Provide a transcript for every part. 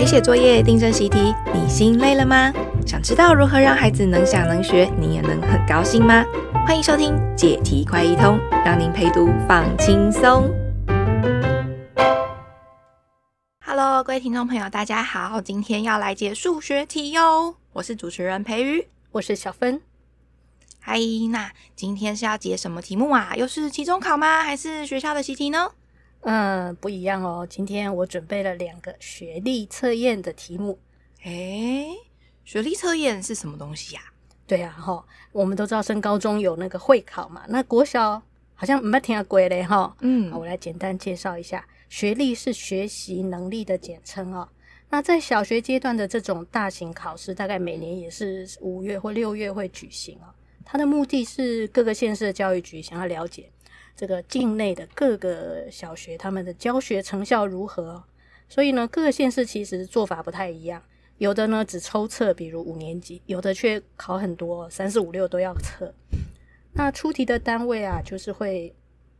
陪写作业、订正习题，你心累了吗？想知道如何让孩子能想能学，你也能很高兴吗？欢迎收听解题快一通，让您陪读放轻松。Hello，各位听众朋友，大家好，今天要来解数学题哟。我是主持人培瑜，我是小芬。嗨，那今天是要解什么题目啊？又是期中考吗？还是学校的习题呢？嗯，不一样哦。今天我准备了两个学历测验的题目。诶，学历测验是什么东西呀？对啊，哈，我们都知道升高中有那个会考嘛。那国小好像没听过嘞，哈。嗯，我来简单介绍一下，学历是学习能力的简称哦。那在小学阶段的这种大型考试，大概每年也是五月或六月会举行哦。它的目的是各个县市的教育局想要了解这个境内的各个小学他们的教学成效如何，所以呢，各个县市其实做法不太一样，有的呢只抽测，比如五年级，有的却考很多，三四五六都要测。那出题的单位啊，就是会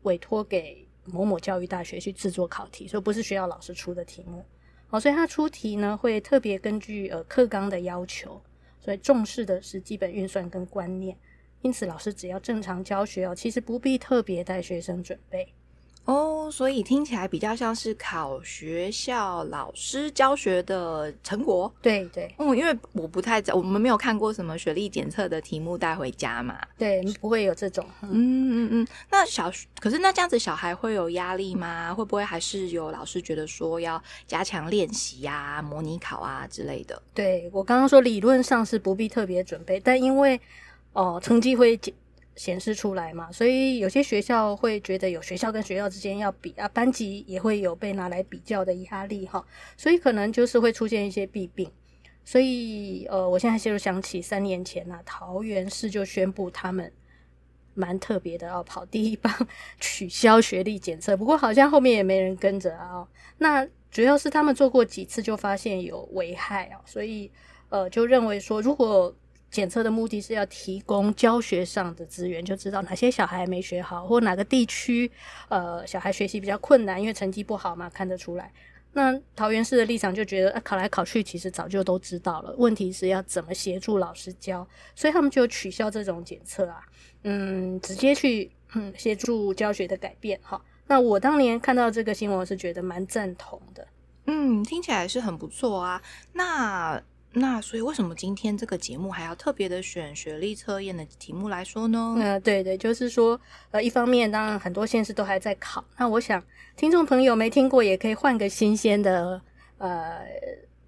委托给某某教育大学去制作考题，所以不是学校老师出的题目。哦，所以他出题呢会特别根据呃课纲的要求，所以重视的是基本运算跟观念。因此，老师只要正常教学哦，其实不必特别带学生准备哦。所以听起来比较像是考学校老师教学的成果。对对，嗯，因为我不太我们没有看过什么学历检测的题目带回家嘛。对，不会有这种。嗯嗯嗯。那小可是那这样子小孩会有压力吗？会不会还是有老师觉得说要加强练习呀、模拟考啊之类的？对，我刚刚说理论上是不必特别准备，但因为哦，成绩会显示出来嘛，所以有些学校会觉得有学校跟学校之间要比啊，班级也会有被拿来比较的压力哈，所以可能就是会出现一些弊病。所以呃，我现在就想起三年前呐、啊，桃园市就宣布他们蛮特别的，要跑第一棒，取消学历检测。不过好像后面也没人跟着啊。那主要是他们做过几次就发现有危害啊，所以呃就认为说如果检测的目的是要提供教学上的资源，就知道哪些小孩没学好，或哪个地区呃小孩学习比较困难，因为成绩不好嘛，看得出来。那桃园市的立场就觉得，啊，考来考去其实早就都知道了，问题是要怎么协助老师教，所以他们就取消这种检测啊，嗯，直接去嗯协助教学的改变哈。那我当年看到这个新闻，我是觉得蛮赞同的，嗯，听起来是很不错啊。那。那所以为什么今天这个节目还要特别的选学历测验的题目来说呢？嗯、呃，对对，就是说，呃，一方面当然很多县市都还在考，那我想听众朋友没听过也可以换个新鲜的呃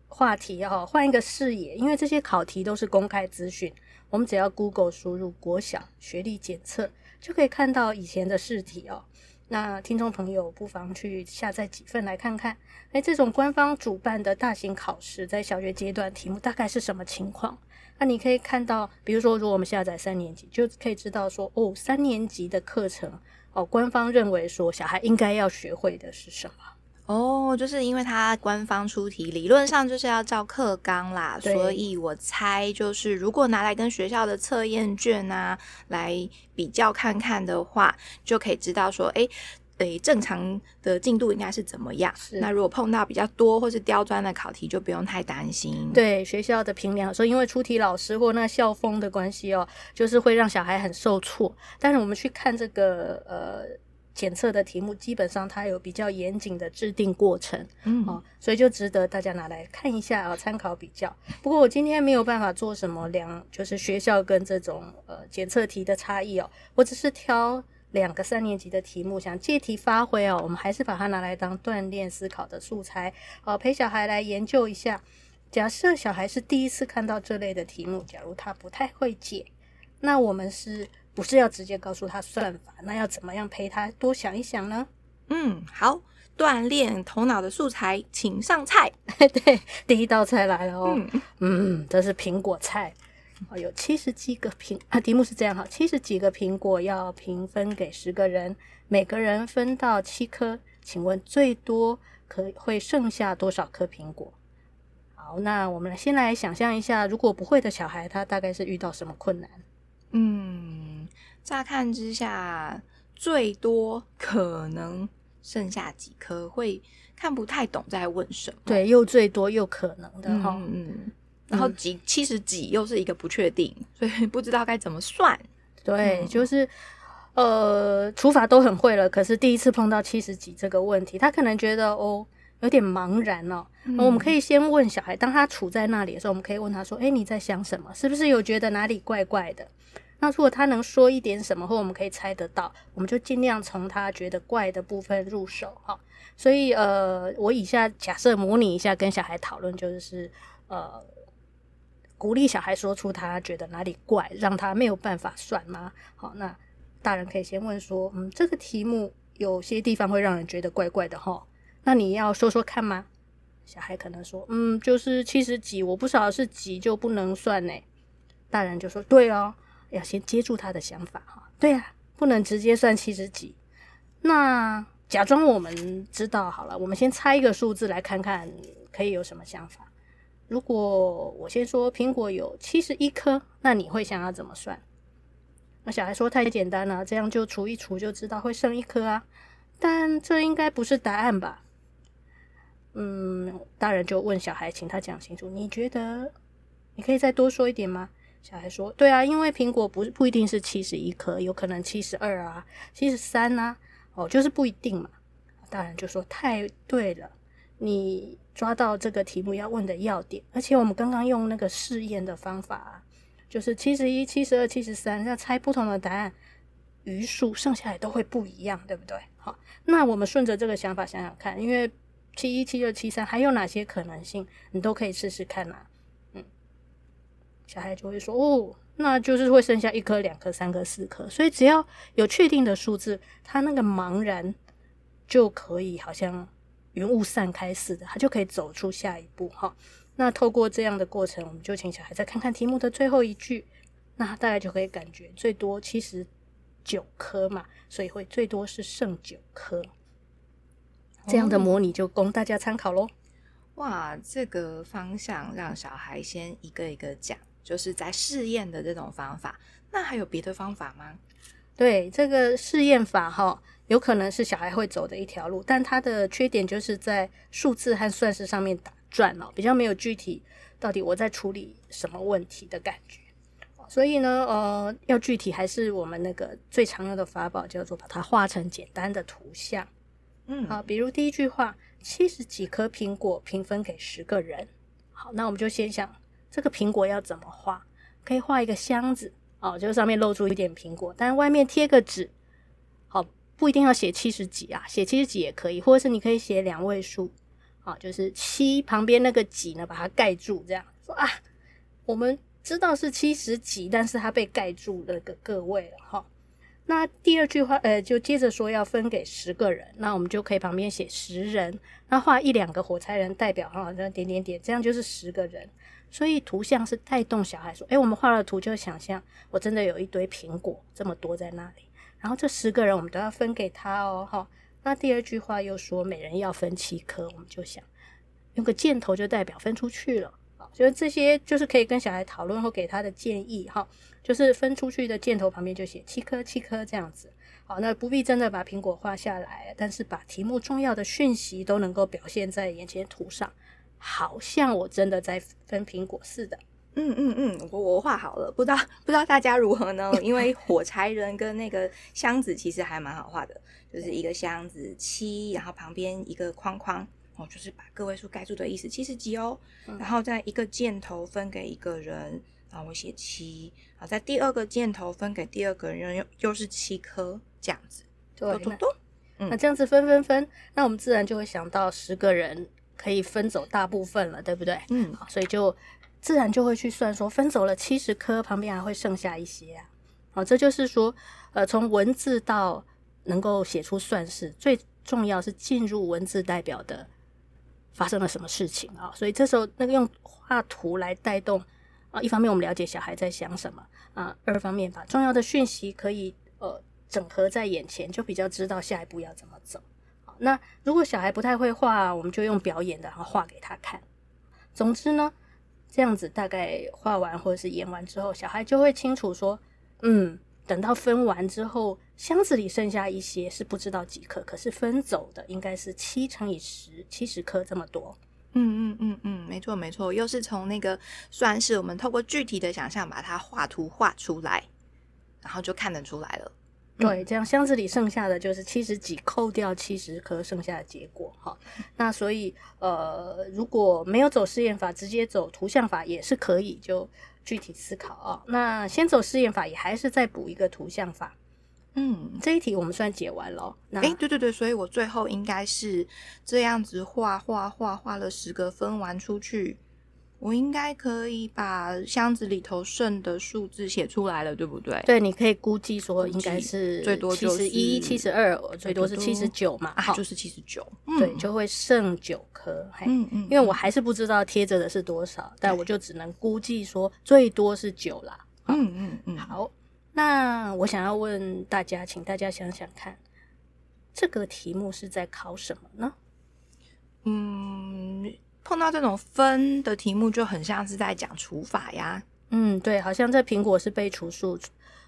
话题哦，换一个视野，因为这些考题都是公开资讯，我们只要 Google 输入国小学历检测，就可以看到以前的试题哦。那听众朋友不妨去下载几份来看看，诶，这种官方主办的大型考试，在小学阶段题目大概是什么情况？那你可以看到，比如说，如果我们下载三年级，就可以知道说，哦，三年级的课程，哦，官方认为说小孩应该要学会的是什么？哦，就是因为他官方出题，理论上就是要照课纲啦，所以我猜就是如果拿来跟学校的测验卷啊来比较看看的话，就可以知道说，诶诶，正常的进度应该是怎么样？那如果碰到比较多或是刁钻的考题，就不用太担心。对，学校的评量说，因为出题老师或那校风的关系哦，就是会让小孩很受挫。但是我们去看这个呃。检测的题目基本上它有比较严谨的制定过程，嗯，哦，所以就值得大家拿来看一下啊，参考比较。不过我今天没有办法做什么两，就是学校跟这种呃检测题的差异哦，我只是挑两个三年级的题目，想借题发挥哦，我们还是把它拿来当锻炼思考的素材，哦，陪小孩来研究一下。假设小孩是第一次看到这类的题目，假如他不太会解，那我们是。不是要直接告诉他算法，那要怎么样陪他多想一想呢？嗯，好，锻炼头脑的素材，请上菜。对，第一道菜来了哦。嗯，嗯，这是苹果菜，哦，有七十几个苹啊，题目是这样哈，七十几个苹果要平分给十个人，每个人分到七颗，请问最多可会剩下多少颗苹果？好，那我们先来想象一下，如果不会的小孩，他大概是遇到什么困难？嗯，乍看之下，最多可能剩下几颗，会看不太懂在问什么。对，又最多又可能的哈。嗯嗯。然后几七十几又是一个不确定，所以不知道该怎么算。对，嗯、就是呃，除法都很会了，可是第一次碰到七十几这个问题，他可能觉得哦有点茫然哦。嗯、我们可以先问小孩，当他处在那里的时候，我们可以问他说：“哎，你在想什么？是不是有觉得哪里怪怪的？”那如果他能说一点什么，或我们可以猜得到，我们就尽量从他觉得怪的部分入手哈。所以呃，我以下假设模拟一下跟小孩讨论，就是呃。鼓励小孩说出他觉得哪里怪，让他没有办法算吗？好，那大人可以先问说，嗯，这个题目有些地方会让人觉得怪怪的哈，那你要说说看吗？小孩可能说，嗯，就是七十几，我不晓得是几就不能算呢。大人就说，对哦，要先接住他的想法哈。对啊，不能直接算七十几。那假装我们知道好了，我们先猜一个数字来看看，可以有什么想法。如果我先说苹果有七十一颗，那你会想要怎么算？那小孩说太简单了，这样就除一除就知道会剩一颗啊。但这应该不是答案吧？嗯，大人就问小孩，请他讲清楚。你觉得你可以再多说一点吗？小孩说：对啊，因为苹果不不一定是七十一颗，有可能七十二啊，七十三啊，哦，就是不一定嘛。大人就说：太对了。你抓到这个题目要问的要点，而且我们刚刚用那个试验的方法啊，就是七十一、七十二、七十三，要猜不同的答案，余数剩下来都会不一样，对不对？好，那我们顺着这个想法想想看，因为七一、七二、七三还有哪些可能性，你都可以试试看啊。嗯，小孩就会说哦，那就是会剩下一颗、两颗、三颗、四颗，所以只要有确定的数字，他那个茫然就可以好像。云雾散开似的，他就可以走出下一步哈。那透过这样的过程，我们就请小孩再看看题目的最后一句，那大概就可以感觉最多七十九颗嘛，所以会最多是剩九颗。这样的模拟就供大家参考喽。哇，这个方向让小孩先一个一个讲，就是在试验的这种方法。那还有别的方法吗？对，这个试验法哈。有可能是小孩会走的一条路，但它的缺点就是在数字和算式上面打转哦，比较没有具体到底我在处理什么问题的感觉。所以呢，呃，要具体还是我们那个最常用的法宝，叫做把它画成简单的图像。嗯，好，比如第一句话，七十几颗苹果平分给十个人。好，那我们就先想这个苹果要怎么画？可以画一个箱子哦，就上面露出一点苹果，但外面贴个纸。好。不一定要写七十几啊，写七十几也可以，或者是你可以写两位数，啊，就是七旁边那个几呢，把它盖住，这样说啊，我们知道是七十几，但是它被盖住了个个位了哈。那第二句话，呃，就接着说要分给十个人，那我们就可以旁边写十人，那画一两个火柴人代表哈，这样点点点，这样就是十个人。所以图像是带动小孩说，诶，我们画了图就想象，我真的有一堆苹果这么多在那里。然后这十个人我们都要分给他哦，哈。那第二句话又说每人要分七颗，我们就想用个箭头就代表分出去了，啊，所以这些就是可以跟小孩讨论或给他的建议，哈，就是分出去的箭头旁边就写七颗七颗这样子，好，那不必真的把苹果画下来，但是把题目重要的讯息都能够表现在眼前图上，好像我真的在分苹果似的。嗯嗯嗯，我我画好了，不知道不知道大家如何呢？因为火柴人跟那个箱子其实还蛮好画的，就是一个箱子七，然后旁边一个框框哦，就是把个位数盖住的意思，七十几哦。然后在一个箭头分给一个人，然后我写七，好，在第二个箭头分给第二个人又又是七颗这样子，对，多多。那这样子分分分，那我们自然就会想到十个人可以分走大部分了，对不对？嗯，好，所以就。自然就会去算，说分走了七十颗，旁边还会剩下一些啊。好，这就是说，呃，从文字到能够写出算式，最重要是进入文字代表的发生了什么事情啊。所以这时候那个用画图来带动啊，一方面我们了解小孩在想什么啊，二方面把重要的讯息可以呃整合在眼前，就比较知道下一步要怎么走。那如果小孩不太会画，我们就用表演的，然后画给他看。总之呢。这样子大概画完或者是演完之后，小孩就会清楚说，嗯，等到分完之后箱子里剩下一些是不知道几颗，可是分走的应该是七乘以十，七十颗这么多。嗯嗯嗯嗯，没错没错，又是从那个算是我们透过具体的想象把它画图画出来，然后就看得出来了。对，这样箱子里剩下的就是七十几，扣掉七十颗剩下的结果哈。那所以呃，如果没有走试验法，直接走图像法也是可以，就具体思考哦。那先走试验法，也还是再补一个图像法。嗯，这一题我们算解完了。哎、对对对，所以我最后应该是这样子画画画画了十个分完出去，我应该可以把箱子里头剩的数字写出来了，对不对？对，你可以估计说应该是最多七十一、七十二，最多是七十九嘛，啊，就是七十九，对，就会剩九颗。嗯嗯，因为我还是不知道贴着的是多少，但我就只能估计说最多是九啦。嗯嗯嗯，好。那我想要问大家，请大家想想看，这个题目是在考什么呢？嗯，碰到这种分的题目，就很像是在讲除法呀。嗯，对，好像这苹果是被除数，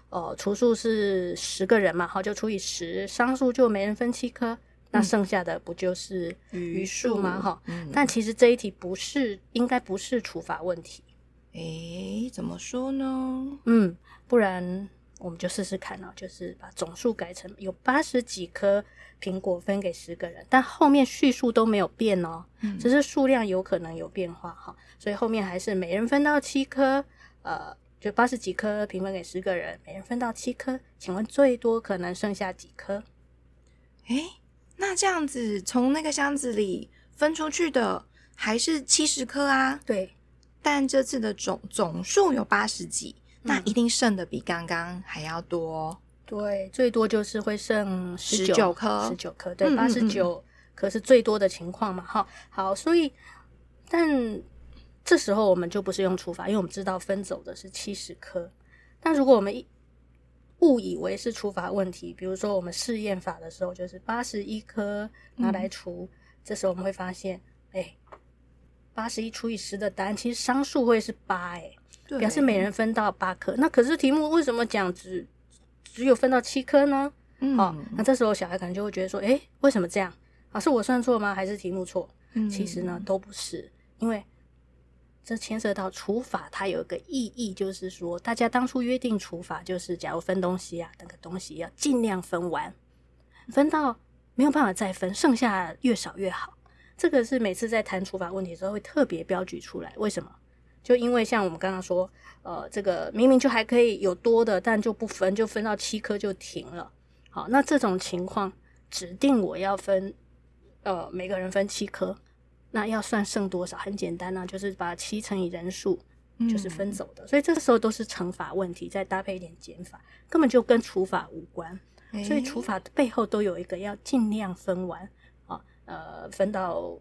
哦、呃，除数是十个人嘛，好，就除以十，商数就每人分七颗，那剩下的不就是余数吗？哈、嗯，但其实这一题不是，应该不是除法问题。诶，怎么说呢？嗯，不然。我们就试试看哦，就是把总数改成有八十几颗苹果分给十个人，但后面叙述都没有变哦，嗯，只是数量有可能有变化哈，所以后面还是每人分到七颗，呃，就八十几颗平分给十个人，每人分到七颗，请问最多可能剩下几颗？诶，那这样子从那个箱子里分出去的还是七十颗啊？对，但这次的总总数有八十几。那一定剩的比刚刚还要多，对，最多就是会剩十九颗，十九颗，对，八十九颗是最多的情况嘛，哈，好，所以，但这时候我们就不是用除法，因为我们知道分走的是七十颗，但如果我们误以为是除法问题，比如说我们试验法的时候，就是八十一颗拿来除，嗯，这时候我们会发现，哎，八十一除以十的答案其实商数会是八，哎。表示每人分到八颗，那可是题目为什么讲只只有分到七颗呢？嗯，好，那这时候小孩可能就会觉得说，诶，为什么这样？啊，是我算错吗？还是题目错？嗯，其实呢都不是，因为这牵涉到除法，它有一个意义，就是说大家当初约定除法，就是假如分东西啊，那个东西要尽量分完，分到没有办法再分，剩下越少越好。这个是每次在谈除法问题的时候会特别标举出来，为什么？就因为像我们刚刚说，呃，这个明明就还可以有多的，但就不分，就分到七颗就停了。好，那这种情况指定我要分，呃，每个人分七颗，那要算剩多少？很简单呢，啊，就是把七乘以人数，就是分走的。嗯。所以这个时候都是乘法问题，再搭配一点减法，根本就跟除法无关。所以除法背后都有一个要尽量分完啊，呃，分到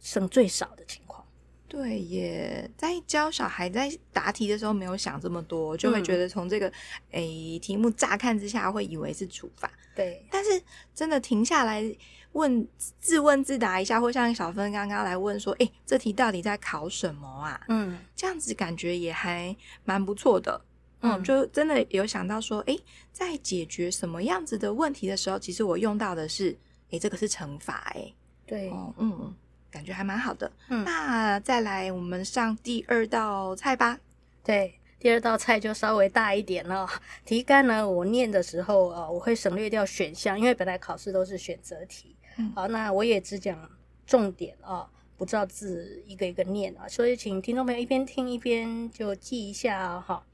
剩最少的情况。对，耶在教小孩在答题的时候没有想这么多，就会觉得从这个诶、嗯欸、题目乍看之下会以为是除法，对。但是真的停下来问自问自答一下，或像小芬刚刚来问说，诶、欸，这题到底在考什么啊？嗯，这样子感觉也还蛮不错的。嗯，就真的有想到说，诶、欸，在解决什么样子的问题的时候，其实我用到的是，诶、欸，这个是乘法、欸，诶，对，哦，嗯。感觉还蛮好的，嗯，那再来我们上第二道菜吧。对，第二道菜就稍微大一点了。题干呢，我念的时候啊，我会省略掉选项，因为本来考试都是选择题。嗯，好，那我也只讲重点啊，不照字一个一个念啊，所以请听众朋友一边听一边就记一下啊。哈，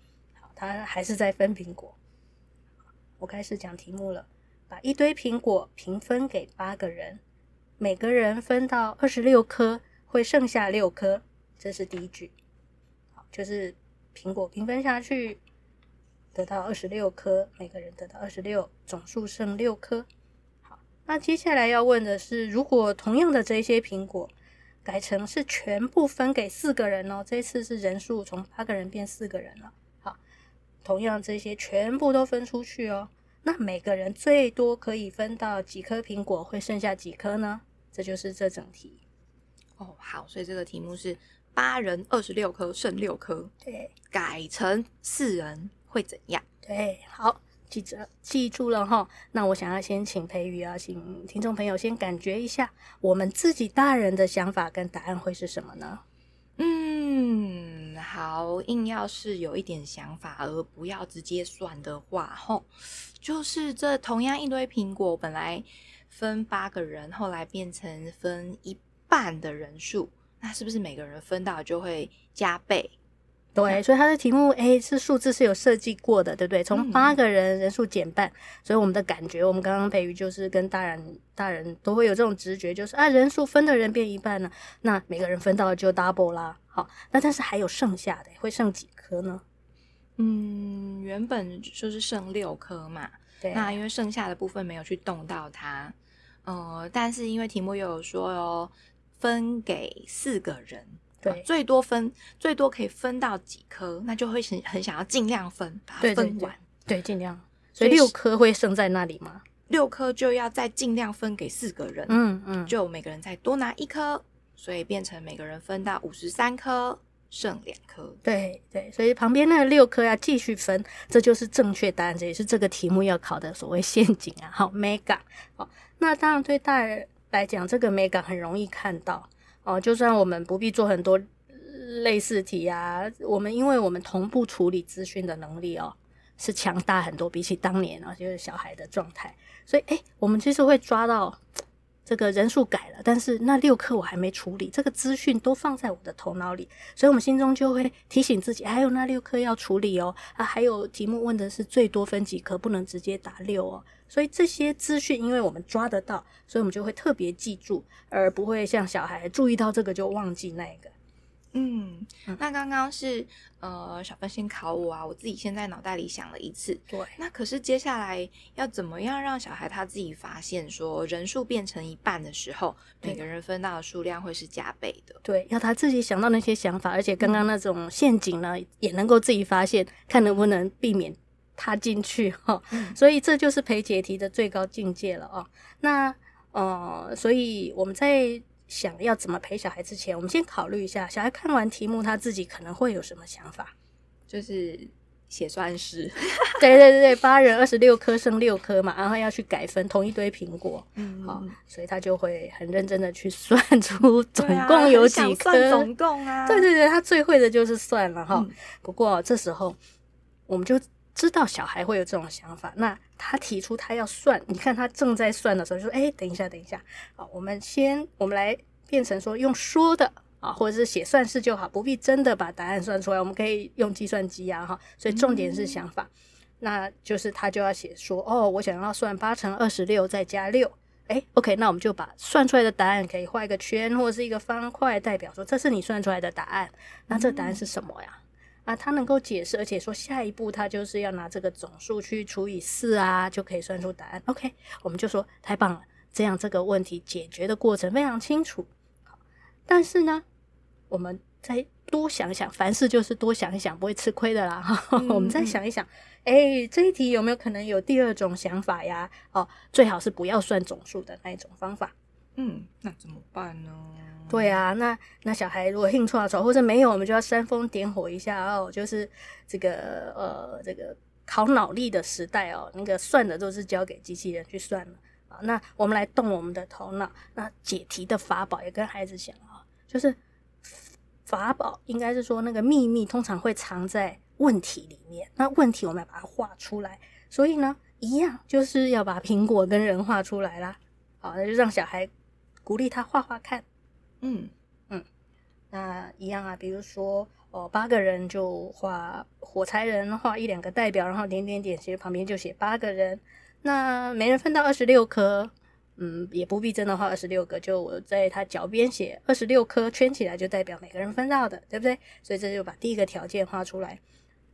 好，他还是在分苹果。我开始讲题目了，把一堆苹果平分给八个人。每个人分到二十六颗，会剩下六颗，这是第一句。好，就是苹果平分下去，得到二十六颗，每个人得到二十六，总数剩六颗。好，那接下来要问的是，如果同样的这些苹果改成是全部分给四个人哦，这次是人数从八个人变四个人了。好，同样这些全部都分出去哦。那每个人最多可以分到几颗苹果？会剩下几颗呢？这就是这整题。哦，好，所以这个题目是八人二十六颗，剩六颗。对，改成四人会怎样？对，好，记着记住了哈。那我想要先请培宇啊，请听众朋友先感觉一下，我们自己大人的想法跟答案会是什么呢？嗯，好，硬要是有一点想法，而不要直接算的话，吼，就是这同样一堆苹果，本来分八个人，后来变成分一半的人数，那是不是每个人分到就会加倍？对，所以它的题目，诶，是数字是有设计过的，对不对？从八个人人数减半，嗯，所以我们的感觉，我们刚刚培育就是跟大人，大人都会有这种直觉，就是啊，人数分的人变一半了，那每个人分到就 double 啦。好，那但是还有剩下的，会剩几颗呢？嗯，原本就是剩六颗嘛，对，那因为剩下的部分没有去动到它，呃，但是因为题目又有说哦，分给四个人。对，最多分最多可以分到几颗，那就会很很想要尽量分，把它分完。对，对，对，尽量。所以六颗会剩在那里吗？六颗就要再尽量分给四个人。嗯嗯，就每个人再多拿一颗，所以变成每个人分到五十三颗，剩两颗。对对，所以旁边那六颗要继续分，这就是正确答案，这也是这个题目要考的所谓陷阱啊。好，mega。好，那当然对大人来讲，这个 mega 很容易看到。哦，就算我们不必做很多类似题啊，我们因为我们同步处理资讯的能力哦，是强大很多，比起当年啊，就是小孩的状态，所以诶，我们其实会抓到这个人数改了，但是那六课我还没处理，这个资讯都放在我的头脑里，所以我们心中就会提醒自己，还有那六课要处理哦，啊，还有题目问的是最多分几科，不能直接答六哦。所以这些资讯，因为我们抓得到，所以我们就会特别记住，而不会像小孩注意到这个就忘记那个。嗯，那刚刚是呃小芬先考我啊，我自己先在脑袋里想了一次。对，那可是接下来要怎么样让小孩他自己发现说人数变成一半的时候，每个人分到的数量会是加倍的？对，要他自己想到那些想法，而且刚刚那种陷阱呢，嗯、也能够自己发现，看能不能避免。他进去哈，所以这就是陪解题的最高境界了哦。那呃，所以我们在想要怎么陪小孩之前，我们先考虑一下，小孩看完题目他自己可能会有什么想法，就是写算式。对对对对，八人二十六颗剩六颗嘛，然后要去改分，同一堆苹果，嗯，好，所以他就会很认真的去算出总共有几颗，总共啊，对对对，他最会的就是算了哈。不过这时候我们就。知道小孩会有这种想法，那他提出他要算，你看他正在算的时候就说：“哎，等一下，等一下，好，我们先，我们来变成说用说的啊，或者是写算式就好，不必真的把答案算出来，我们可以用计算机啊，哈。所以重点是想法，嗯、那就是他就要写说：哦，我想要算八乘二十六再加六，哎，OK，那我们就把算出来的答案可以画一个圈或者是一个方块，代表说这是你算出来的答案。那这答案是什么呀？嗯啊，他能够解释，而且说下一步他就是要拿这个总数去除以四啊，就可以算出答案。OK，我们就说太棒了，这样这个问题解决的过程非常清楚。好，但是呢，我们再多想想，凡事就是多想一想，不会吃亏的啦。嗯、我们再想一想，哎，这一题有没有可能有第二种想法呀？哦，最好是不要算总数的那一种方法。嗯，那怎么办呢？对啊，那那小孩如果兴趣少或者没有，我们就要煽风点火一下哦。就是这个呃，这个考脑力的时代哦，那个算的都是交给机器人去算了啊。那我们来动我们的头脑，那解题的法宝也跟孩子讲啊，就是法宝应该是说那个秘密通常会藏在问题里面。那问题我们要把它画出来，所以呢，一样就是要把苹果跟人画出来啦。好，那就让小孩鼓励他画画看。嗯嗯，那一样啊，比如说哦，八个人就画火柴人，画一两个代表，然后点点点，其实旁边就写八个人。那每人分到二十六颗，嗯，也不必真的画二十六个，就我在他脚边写二十六颗，圈起来就代表每个人分到的，对不对？所以这就把第一个条件画出来。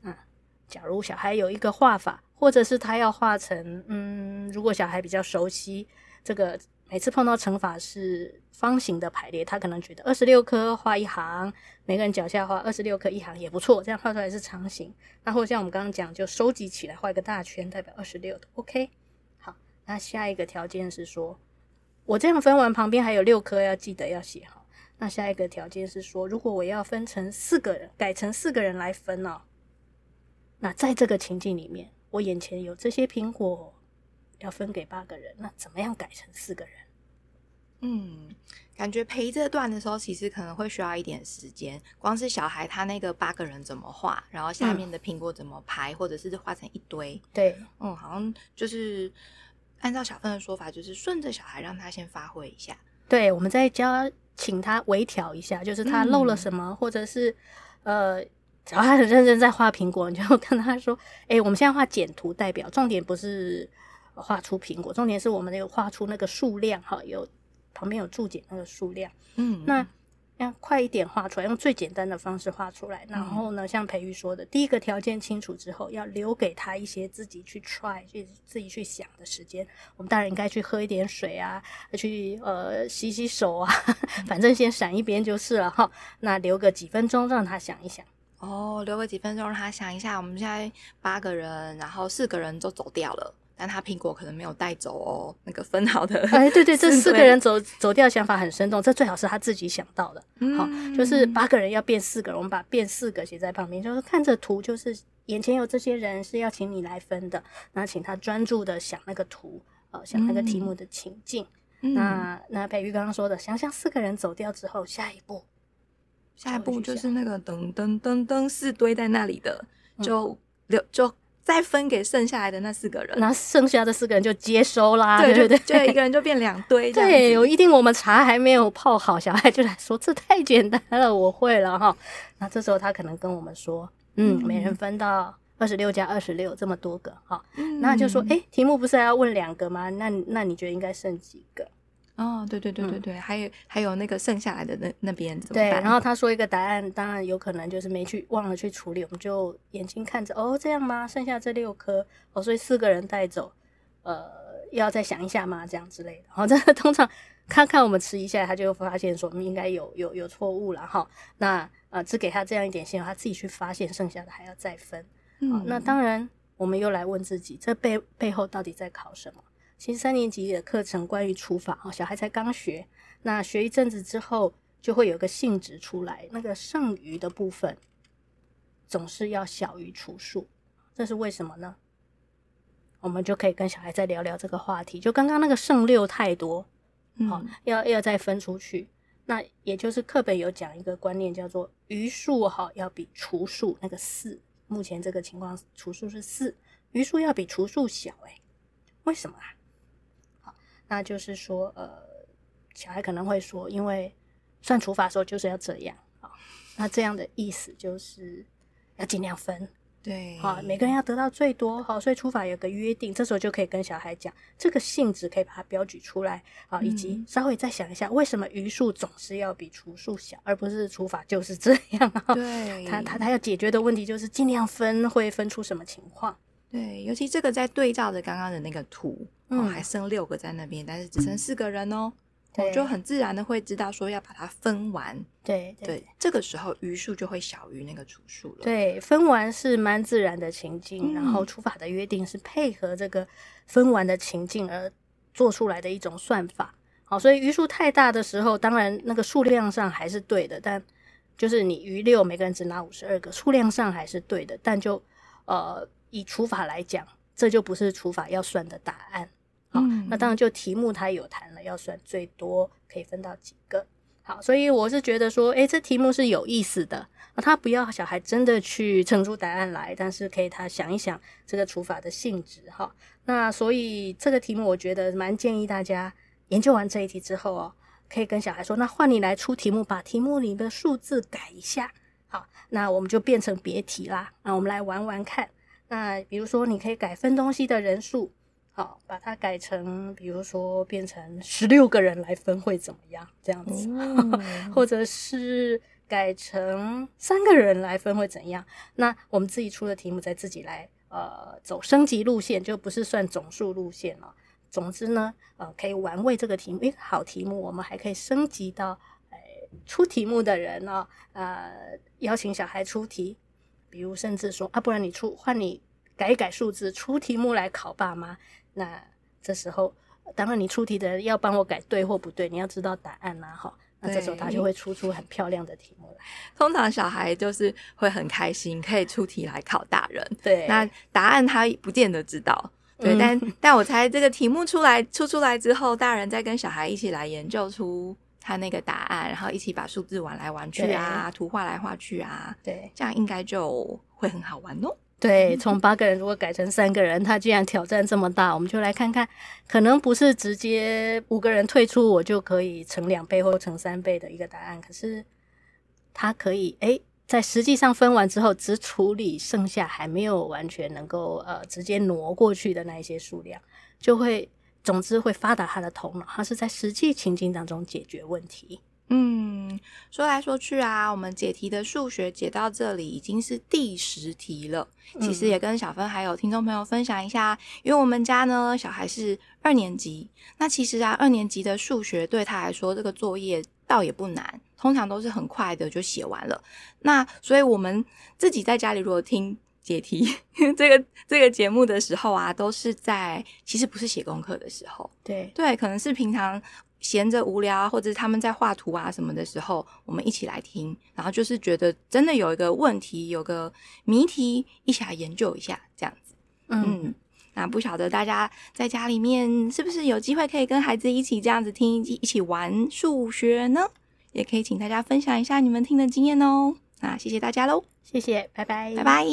啊，假如小孩有一个画法，或者是他要画成，嗯，如果小孩比较熟悉这个。每次碰到乘法是方形的排列，他可能觉得二十六颗画一行，每个人脚下画二十六颗一行也不错，这样画出来是长形。那或者像我们刚刚讲，就收集起来画一个大圈，代表二十六的。OK，好，那下一个条件是说，我这样分完旁边还有六颗，要记得要写好。那下一个条件是说，如果我要分成四个人，改成四个人来分哦，那在这个情境里面，我眼前有这些苹果，要分给八个人，那怎么样改成四个人？嗯，感觉陪这段的时候，其实可能会需要一点时间。光是小孩他那个八个人怎么画，然后下面的苹果怎么排，嗯、或者是画成一堆。对，嗯，好像就是按照小芬的说法，就是顺着小孩让他先发挥一下。对，我们在教，请他微调一下，就是他漏了什么，嗯、或者是呃，只要他很认真在画苹果，你就跟他说：“哎、欸，我们现在画简图代表，重点不是画出苹果，重点是我们那个画出那个数量哈，有。”旁边有注解那个数量，嗯，那要快一点画出来，用最简单的方式画出来。然后呢，像培育说的，第一个条件清楚之后，要留给他一些自己去 try，去自己去想的时间。我们大人应该去喝一点水啊，去呃洗洗手啊，反正先闪一边就是了哈。那留个几分钟让他想一想。哦，留个几分钟让他想一下。我们现在八个人，然后四个人都走掉了。但他苹果可能没有带走哦，那个分好的。哎，对对，这四个人走走掉想法很生动，这最好是他自己想到的。嗯、好，就是八个人要变四个人，我们把变四个写在旁边，就是看着图，就是眼前有这些人是要请你来分的，那请他专注的想那个图，呃，想那个题目的情境。嗯、那那培育刚刚说的，想想四个人走掉之后，下一步，下一步就是那个噔噔噔噔是堆在那里的，就就。再分给剩下来的那四个人，那剩下的四个人就接收啦，对对对，就一个人就变两堆。对，有一定我们茶还没有泡好，小孩就来说这太简单了，我会了哈。那这时候他可能跟我们说，嗯，每人分到二十六加二十六这么多个哈，那就说，诶，题目不是还要问两个吗？那那你觉得应该剩几个？哦，对对对对对，嗯、还有还有那个剩下来的那那边怎么办？对，然后他说一个答案，当然有可能就是没去忘了去处理，我们就眼睛看着，哦，这样吗？剩下这六颗，哦，所以四个人带走，呃，要再想一下吗？这样之类的。然后这通常看看我们迟疑一下，他就发现说我们应该有有有错误了哈。那呃，只给他这样一点线，他自己去发现，剩下的还要再分。嗯，那当然我们又来问自己，这背背后到底在考什么？其实三年级的课程关于除法哦，小孩才刚学，那学一阵子之后，就会有个性质出来，那个剩余的部分总是要小于除数，这是为什么呢？我们就可以跟小孩再聊聊这个话题。就刚刚那个剩六太多，好、嗯，要要再分出去，那也就是课本有讲一个观念，叫做余数哈，要比除数那个四，目前这个情况除数是四，余数要比除数小，诶，为什么啊？那就是说，呃，小孩可能会说，因为算除法的时候就是要这样啊。那这样的意思就是要尽量分，对，好，每个人要得到最多，好，所以除法有个约定，这时候就可以跟小孩讲这个性质，可以把它标举出来啊，以及稍微再想一下，为什么余数总是要比除数小，而不是除法就是这样啊？对，他他他要解决的问题就是尽量分，会分出什么情况？对，尤其这个在对照着刚刚的那个图。哦，还剩六个在那边，但是只剩四个人哦，我、嗯、就很自然的会知道说要把它分完。对对，对，这个时候余数就会小于那个除数了。对，分完是蛮自然的情境，嗯、然后除法的约定是配合这个分完的情境而做出来的一种算法。好，所以余数太大的时候，当然那个数量上还是对的，但就是你余六，每个人只拿五十二个，数量上还是对的，但就呃以除法来讲，这就不是除法要算的答案。好，那当然就题目它有谈了，要算最多可以分到几个。好，所以我是觉得说，诶，这题目是有意思的。他不要小孩真的去称出答案来，但是可以他想一想这个除法的性质。哈，那所以这个题目我觉得蛮建议大家研究完这一题之后哦，可以跟小孩说，那换你来出题目，把题目里的数字改一下。好，那我们就变成别题啦。那我们来玩玩看。那比如说，你可以改分东西的人数。好，把它改成，比如说变成十六个人来分会怎么样？这样子，嗯、或者是改成三个人来分会怎样？那我们自己出的题目再自己来，呃，走升级路线，就不是算总数路线了。总之呢，呃，可以玩味这个题目，一个好题目，我们还可以升级到，呃，出题目的人呢，呃，邀请小孩出题，比如甚至说啊，不然你出，换你改一改数字，出题目来考爸妈。那这时候，当然你出题的人要帮我改对或不对，你要知道答案呐，哈。那这时候他就会出出很漂亮的题目来。通常小孩就是会很开心，可以出题来考大人。对，那答案他不见得知道。对，嗯、但但我猜这个题目出来出出来之后，大人再跟小孩一起来研究出他那个答案，然后一起把数字玩来玩去啊，图画来画去啊。对，这样应该就会很好玩哦。对，从八个人如果改成三个人，他既然挑战这么大，我们就来看看，可能不是直接五个人退出，我就可以乘两倍或乘三倍的一个答案，可是他可以诶，在实际上分完之后，只处理剩下还没有完全能够呃直接挪过去的那一些数量，就会总之会发达他的头脑，他是在实际情境当中解决问题。嗯，说来说去啊，我们解题的数学解到这里已经是第十题了。其实也跟小芬还有听众朋友分享一下，因为我们家呢小孩是二年级，那其实啊二年级的数学对他来说这个作业倒也不难，通常都是很快的就写完了。那所以我们自己在家里如果听解题这个这个节目的时候啊，都是在其实不是写功课的时候，对对，可能是平常。闲着无聊，或者他们在画图啊什么的时候，我们一起来听，然后就是觉得真的有一个问题，有个谜题，一起来研究一下这样子。嗯，嗯，那不晓得大家在家里面是不是有机会可以跟孩子一起这样子听，一起玩数学呢？也可以请大家分享一下你们听的经验哦。那谢谢大家喽，谢谢，拜拜，拜拜。